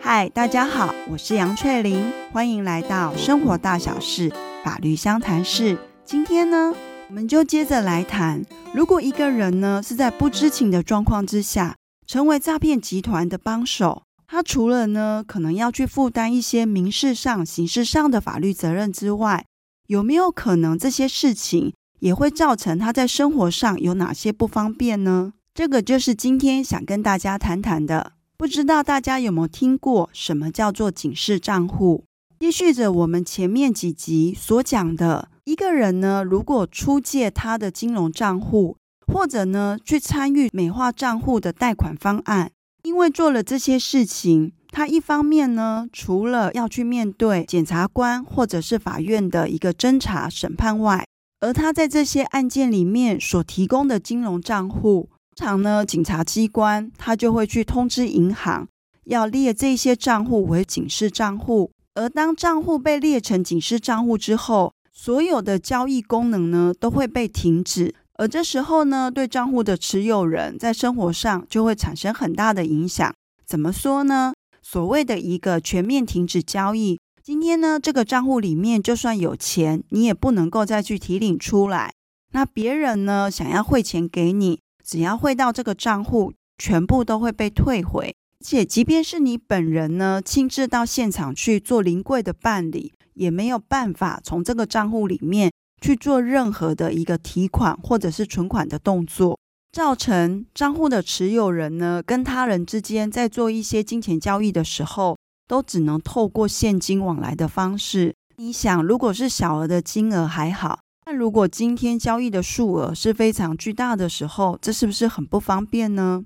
嗨，大家好，我是杨翠玲，欢迎来到生活大小事法律相谈室。今天呢，我们就接着来谈，如果一个人呢是在不知情的状况之下，成为诈骗集团的帮手，他除了呢可能要去负担一些民事上、刑事上的法律责任之外，有没有可能这些事情也会造成他在生活上有哪些不方便呢？这个就是今天想跟大家谈谈的。不知道大家有没有听过什么叫做警示账户？继续着我们前面几集所讲的，一个人呢，如果出借他的金融账户，或者呢去参与美化账户的贷款方案，因为做了这些事情，他一方面呢，除了要去面对检察官或者是法院的一个侦查审判外，而他在这些案件里面所提供的金融账户。通常呢，警察机关他就会去通知银行，要列这些账户为警示账户。而当账户被列成警示账户之后，所有的交易功能呢都会被停止。而这时候呢，对账户的持有人在生活上就会产生很大的影响。怎么说呢？所谓的一个全面停止交易，今天呢，这个账户里面就算有钱，你也不能够再去提领出来。那别人呢，想要汇钱给你。只要汇到这个账户，全部都会被退回。且，即便是你本人呢，亲自到现场去做临柜的办理，也没有办法从这个账户里面去做任何的一个提款或者是存款的动作，造成账户的持有人呢，跟他人之间在做一些金钱交易的时候，都只能透过现金往来的方式。你想，如果是小额的金额还好。但如果今天交易的数额是非常巨大的时候，这是不是很不方便呢？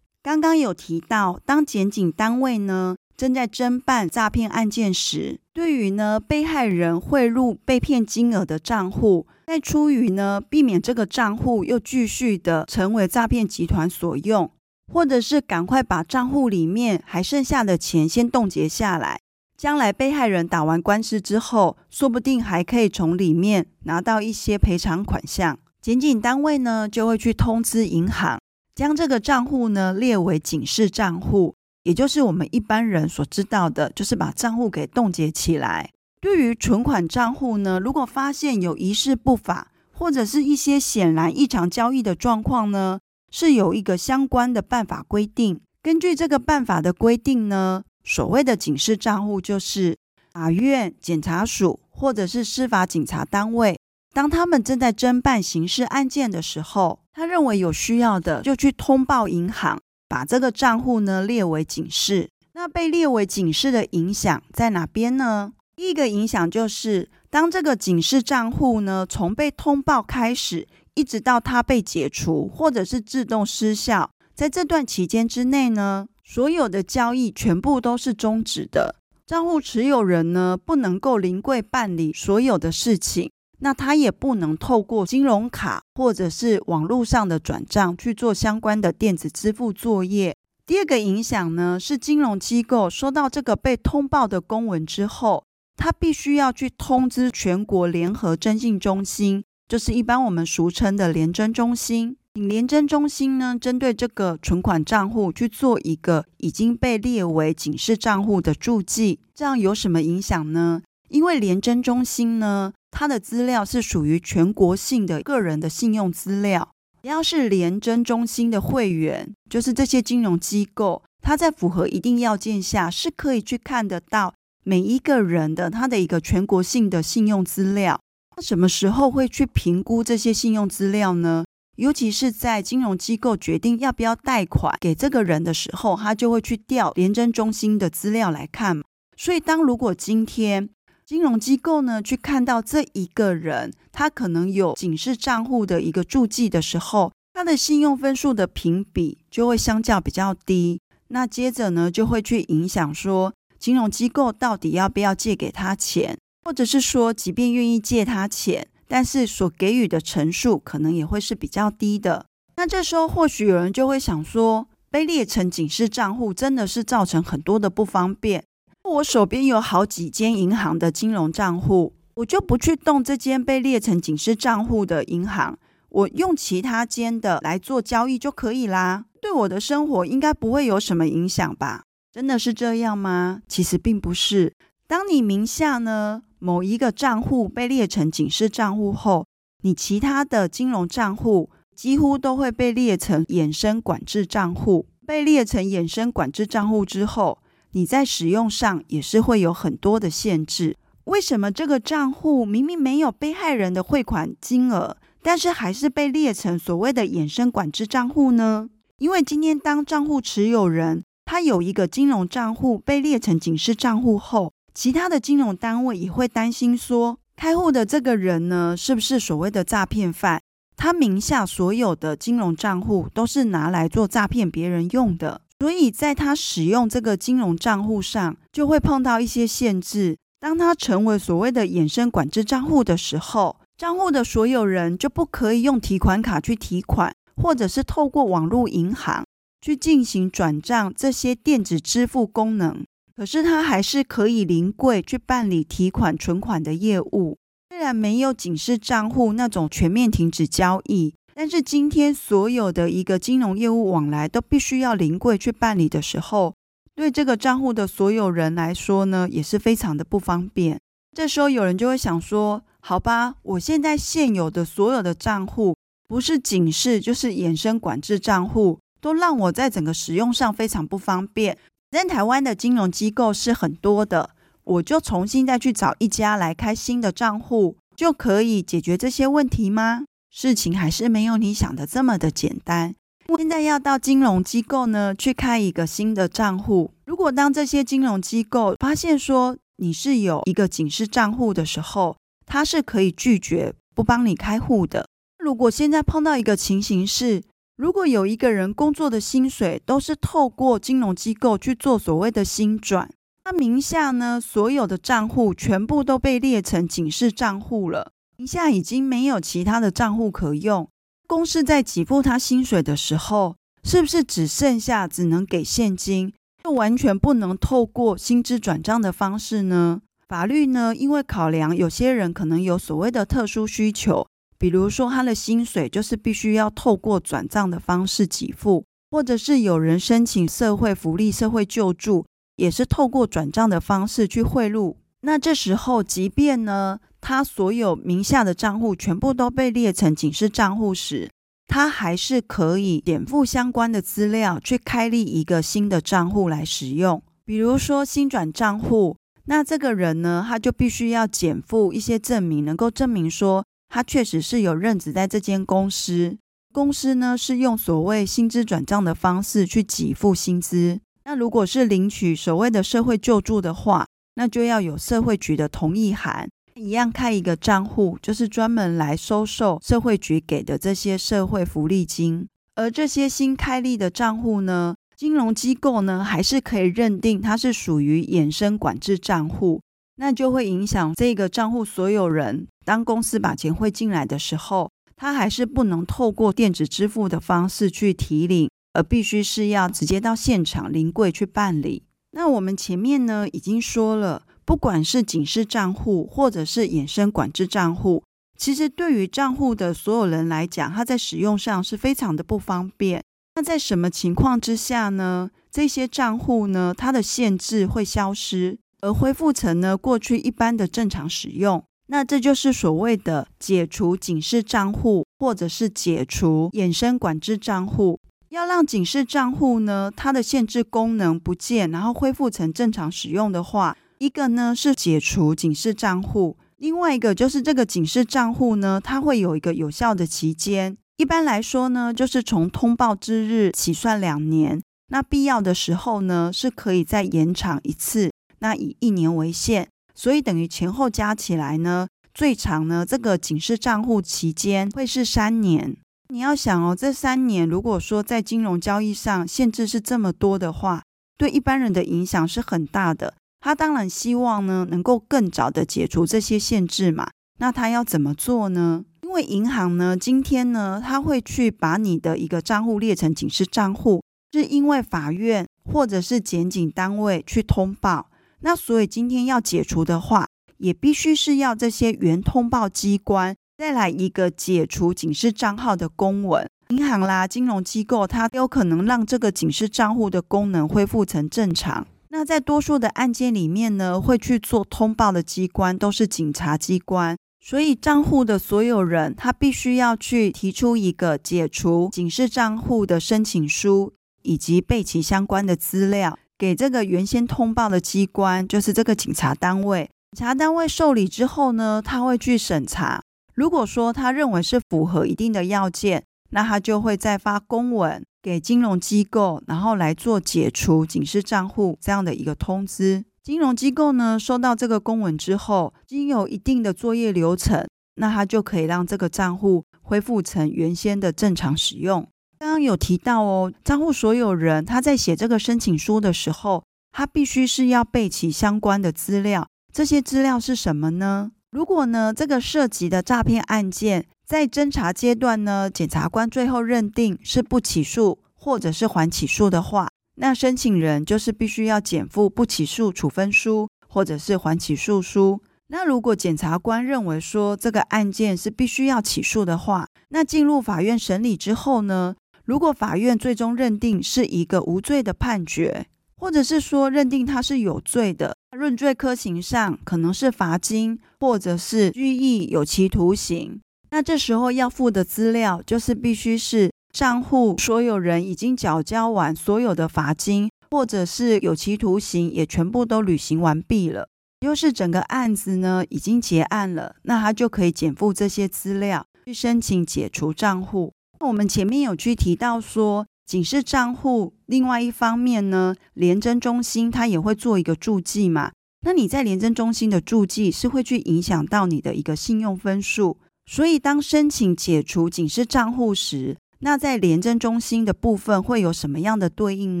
刚刚有提到，当检警单位呢正在侦办诈骗案件时，对于呢被害人汇入被骗金额的账户，在出于呢避免这个账户又继续的成为诈骗集团所用，或者是赶快把账户里面还剩下的钱先冻结下来。将来被害人打完官司之后，说不定还可以从里面拿到一些赔偿款项。检警单位呢就会去通知银行，将这个账户呢列为警示账户，也就是我们一般人所知道的，就是把账户给冻结起来。对于存款账户呢，如果发现有疑似不法或者是一些显然异常交易的状况呢，是有一个相关的办法规定。根据这个办法的规定呢。所谓的警示账户，就是法院、检察署或者是司法警察单位，当他们正在侦办刑事案件的时候，他认为有需要的，就去通报银行，把这个账户呢列为警示。那被列为警示的影响在哪边呢？第一个影响就是，当这个警示账户呢从被通报开始，一直到它被解除或者是自动失效，在这段期间之内呢。所有的交易全部都是终止的，账户持有人呢不能够临柜办理所有的事情，那他也不能透过金融卡或者是网络上的转账去做相关的电子支付作业。第二个影响呢是金融机构收到这个被通报的公文之后，他必须要去通知全国联合征信中心，就是一般我们俗称的联征中心。联征中心呢，针对这个存款账户去做一个已经被列为警示账户的注记，这样有什么影响呢？因为联征中心呢，它的资料是属于全国性的个人的信用资料，只要是联征中心的会员，就是这些金融机构，它在符合一定要件下，是可以去看得到每一个人的他的一个全国性的信用资料。那什么时候会去评估这些信用资料呢？尤其是在金融机构决定要不要贷款给这个人的时候，他就会去调联征中心的资料来看。所以，当如果今天金融机构呢去看到这一个人，他可能有警示账户的一个注记的时候，他的信用分数的评比就会相较比较低。那接着呢，就会去影响说，金融机构到底要不要借给他钱，或者是说，即便愿意借他钱。但是所给予的成数可能也会是比较低的。那这时候或许有人就会想说，被列成警示账户真的是造成很多的不方便。我手边有好几间银行的金融账户，我就不去动这间被列成警示账户的银行，我用其他间的来做交易就可以啦。对我的生活应该不会有什么影响吧？真的是这样吗？其实并不是。当你名下呢某一个账户被列成警示账户后，你其他的金融账户几乎都会被列成衍生管制账户。被列成衍生管制账户之后，你在使用上也是会有很多的限制。为什么这个账户明明没有被害人的汇款金额，但是还是被列成所谓的衍生管制账户呢？因为今天当账户持有人他有一个金融账户被列成警示账户后，其他的金融单位也会担心说，开户的这个人呢，是不是所谓的诈骗犯？他名下所有的金融账户都是拿来做诈骗别人用的，所以在他使用这个金融账户上，就会碰到一些限制。当他成为所谓的衍生管制账户的时候，账户的所有人就不可以用提款卡去提款，或者是透过网络银行去进行转账这些电子支付功能。可是他还是可以临柜去办理提款、存款的业务。虽然没有警示账户那种全面停止交易，但是今天所有的一个金融业务往来都必须要临柜去办理的时候。对这个账户的所有人来说呢，也是非常的不方便。这时候有人就会想说：“好吧，我现在现有的所有的账户，不是警示就是衍生管制账户，都让我在整个使用上非常不方便。但台湾的金融机构是很多的，我就重新再去找一家来开新的账户，就可以解决这些问题吗？事情还是没有你想的这么的简单。”现在要到金融机构呢去开一个新的账户。如果当这些金融机构发现说你是有一个警示账户的时候，他是可以拒绝不帮你开户的。如果现在碰到一个情形是，如果有一个人工作的薪水都是透过金融机构去做所谓的薪转，他名下呢所有的账户全部都被列成警示账户了，名下已经没有其他的账户可用。公司在给付他薪水的时候，是不是只剩下只能给现金，就完全不能透过薪资转账的方式呢？法律呢，因为考量有些人可能有所谓的特殊需求，比如说他的薪水就是必须要透过转账的方式给付，或者是有人申请社会福利、社会救助，也是透过转账的方式去汇入。那这时候，即便呢，他所有名下的账户全部都被列成警示账户时，他还是可以点付相关的资料去开立一个新的账户来使用。比如说薪转账户，那这个人呢，他就必须要减负一些证明，能够证明说他确实是有任职在这间公司，公司呢是用所谓薪资转账的方式去给付薪资。那如果是领取所谓的社会救助的话，那就要有社会局的同意函。一样开一个账户，就是专门来收受社会局给的这些社会福利金。而这些新开立的账户呢，金融机构呢还是可以认定它是属于衍生管制账户，那就会影响这个账户所有人。当公司把钱汇进来的时候，他还是不能透过电子支付的方式去提领，而必须是要直接到现场临柜去办理。那我们前面呢已经说了。不管是警示账户或者是衍生管制账户，其实对于账户的所有人来讲，它在使用上是非常的不方便。那在什么情况之下呢？这些账户呢，它的限制会消失，而恢复成呢过去一般的正常使用。那这就是所谓的解除警示账户，或者是解除衍生管制账户。要让警示账户呢，它的限制功能不见，然后恢复成正常使用的话。一个呢是解除警示账户，另外一个就是这个警示账户呢，它会有一个有效的期间。一般来说呢，就是从通报之日起算两年。那必要的时候呢，是可以再延长一次，那以一年为限。所以等于前后加起来呢，最长呢这个警示账户期间会是三年。你要想哦，这三年如果说在金融交易上限制是这么多的话，对一般人的影响是很大的。他当然希望呢，能够更早的解除这些限制嘛。那他要怎么做呢？因为银行呢，今天呢，他会去把你的一个账户列成警示账户，是因为法院或者是检警单位去通报。那所以今天要解除的话，也必须是要这些原通报机关再来一个解除警示账号的公文。银行啦、金融机构，它有可能让这个警示账户的功能恢复成正常。那在多数的案件里面呢，会去做通报的机关都是警察机关，所以账户的所有人，他必须要去提出一个解除警示账户的申请书，以及备齐相关的资料，给这个原先通报的机关，就是这个警察单位。警察单位受理之后呢，他会去审查，如果说他认为是符合一定的要件。那他就会再发公文给金融机构，然后来做解除警示账户这样的一个通知。金融机构呢，收到这个公文之后，经有一定的作业流程，那他就可以让这个账户恢复成原先的正常使用。刚刚有提到哦，账户所有人他在写这个申请书的时候，他必须是要备齐相关的资料。这些资料是什么呢？如果呢，这个涉及的诈骗案件，在侦查阶段呢，检察官最后认定是不起诉或者是缓起诉的话，那申请人就是必须要减负不起诉处分书或者是缓起诉书。那如果检察官认为说这个案件是必须要起诉的话，那进入法院审理之后呢，如果法院最终认定是一个无罪的判决，或者是说认定他是有罪的，论罪科刑上可能是罚金或者是拘役有期徒刑。那这时候要附的资料，就是必须是账户所有人已经缴交完所有的罚金，或者是有期徒刑也全部都履行完毕了，又是整个案子呢已经结案了，那他就可以减负这些资料去申请解除账户。那我们前面有去提到说，警示账户另外一方面呢，廉政中心它也会做一个注记嘛，那你在廉政中心的注记是会去影响到你的一个信用分数。所以，当申请解除警示账户时，那在廉政中心的部分会有什么样的对应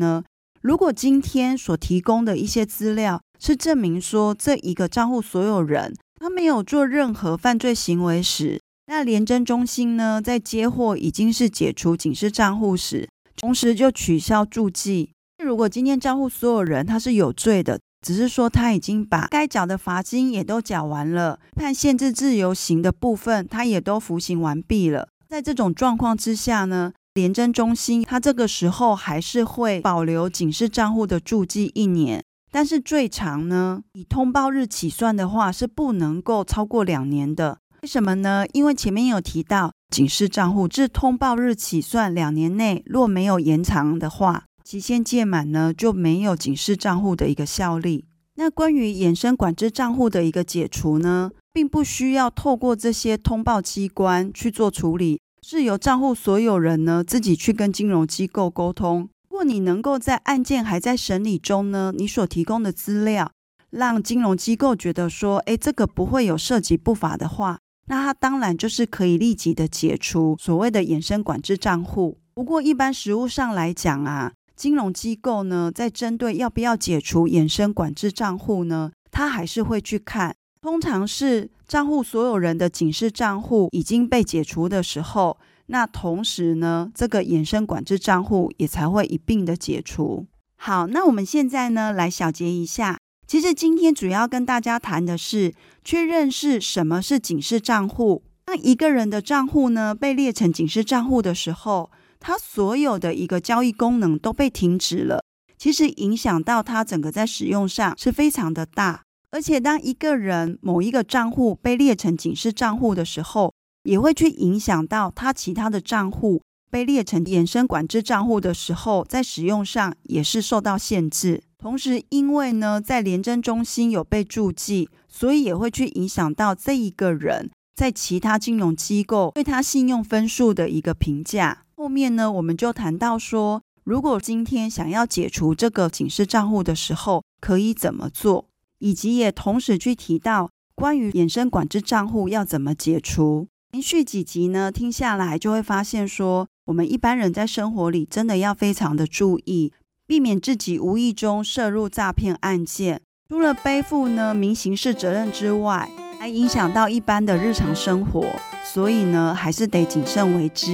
呢？如果今天所提供的一些资料是证明说这一个账户所有人他没有做任何犯罪行为时，那廉政中心呢，在接获已经是解除警示账户时，同时就取消注记。如果今天账户所有人他是有罪的。只是说他已经把该缴的罚金也都缴完了，判限制自由刑的部分他也都服刑完毕了。在这种状况之下呢，廉政中心他这个时候还是会保留警示账户的注记一年，但是最长呢，以通报日起算的话是不能够超过两年的。为什么呢？因为前面有提到，警示账户自通报日起算两年内若没有延长的话。期限届满呢，就没有警示账户的一个效力。那关于衍生管制账户的一个解除呢，并不需要透过这些通报机关去做处理，是由账户所有人呢自己去跟金融机构沟通。如果你能够在案件还在审理中呢，你所提供的资料让金融机构觉得说，诶，这个不会有涉及不法的话，那他当然就是可以立即的解除所谓的衍生管制账户。不过一般实务上来讲啊。金融机构呢，在针对要不要解除衍生管制账户呢，他还是会去看。通常是账户所有人的警示账户已经被解除的时候，那同时呢，这个衍生管制账户也才会一并的解除。好，那我们现在呢，来小结一下。其实今天主要跟大家谈的是，确认是什么是警示账户。当一个人的账户呢，被列成警示账户的时候，他所有的一个交易功能都被停止了，其实影响到他整个在使用上是非常的大。而且，当一个人某一个账户被列成警示账户的时候，也会去影响到他其他的账户被列成衍生管制账户的时候，在使用上也是受到限制。同时，因为呢，在廉征中心有被注记，所以也会去影响到这一个人在其他金融机构对他信用分数的一个评价。后面呢，我们就谈到说，如果今天想要解除这个警示账户的时候，可以怎么做，以及也同时去提到关于衍生管制账户要怎么解除。连续几集呢，听下来就会发现说，我们一般人在生活里真的要非常的注意，避免自己无意中涉入诈骗案件，除了背负呢民刑事责任之外，还影响到一般的日常生活，所以呢，还是得谨慎为之。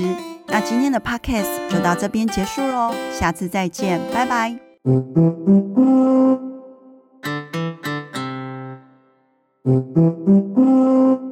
那今天的 podcast 就到这边结束喽，下次再见，拜拜。嗯